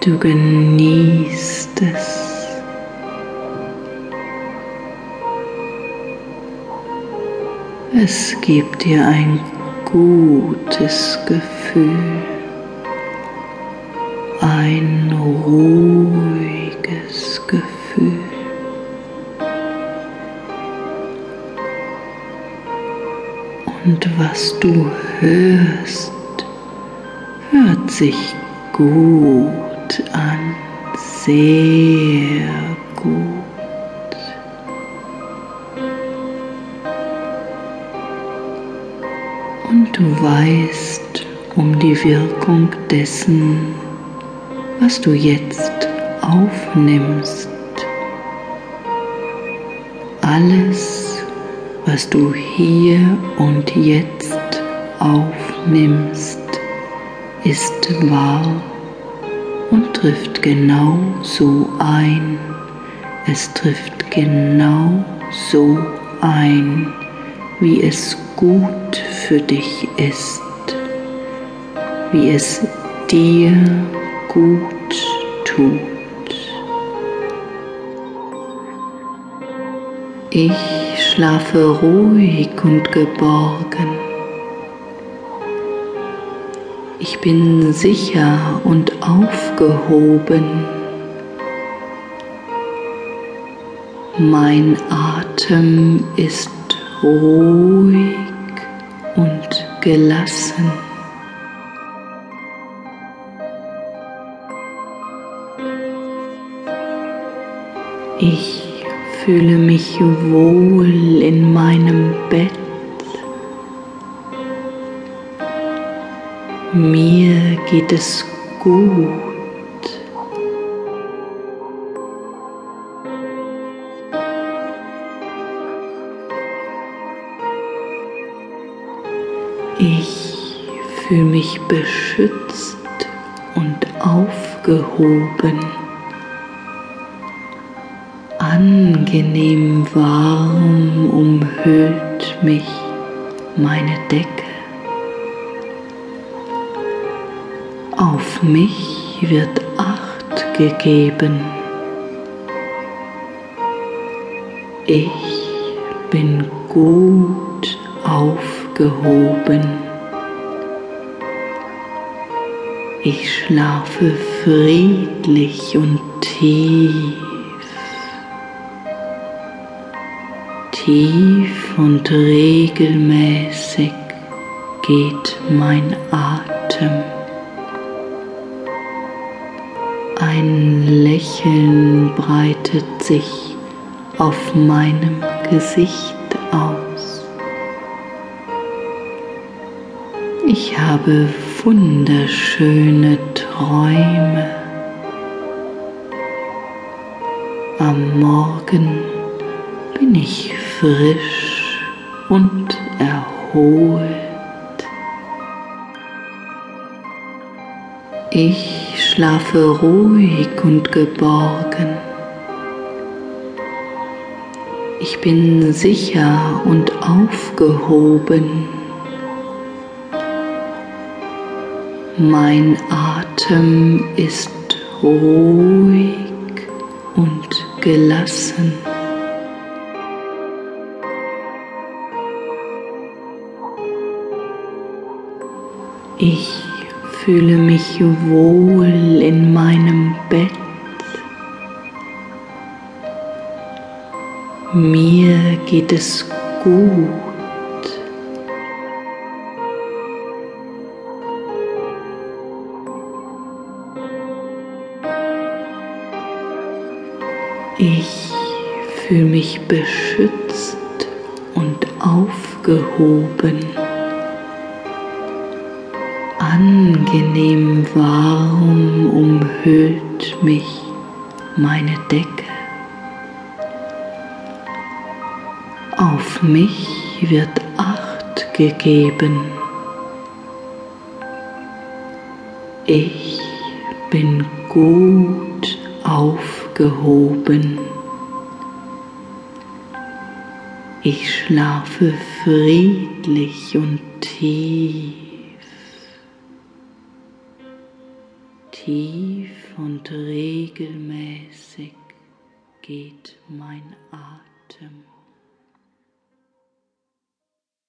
Du genießt es. Es gibt dir ein gutes Gefühl, ein ruhiges Gefühl. Und was du hörst, hört sich gut an, sehr gut. und du weißt um die Wirkung dessen, was du jetzt aufnimmst. Alles, was du hier und jetzt aufnimmst, ist wahr und trifft genau so ein. Es trifft genau so ein, wie es gut für dich ist, wie es dir gut tut. Ich schlafe ruhig und geborgen. Ich bin sicher und aufgehoben. Mein Atem ist ruhig und gelassen. Ich fühle mich wohl in meinem Bett. Mir geht es gut. Ich fühle mich beschützt und aufgehoben. Angenehm warm umhüllt mich meine Decke. Auf mich wird Acht gegeben. Ich bin gut aufgehoben gehoben. Ich schlafe friedlich und tief. Tief und regelmäßig geht mein Atem. Ein Lächeln breitet sich auf meinem Gesicht aus. Ich habe wunderschöne Träume. Am Morgen bin ich frisch und erholt. Ich schlafe ruhig und geborgen. Ich bin sicher und aufgehoben. Mein Atem ist ruhig und gelassen. Ich fühle mich wohl in meinem Bett. Mir geht es gut. Ich fühle mich beschützt und aufgehoben. Angenehm warm umhüllt mich meine Decke. Auf mich wird Acht gegeben. Ich bin gut aufgehoben gehoben. Ich schlafe friedlich und tief. Tief und regelmäßig geht mein Atem.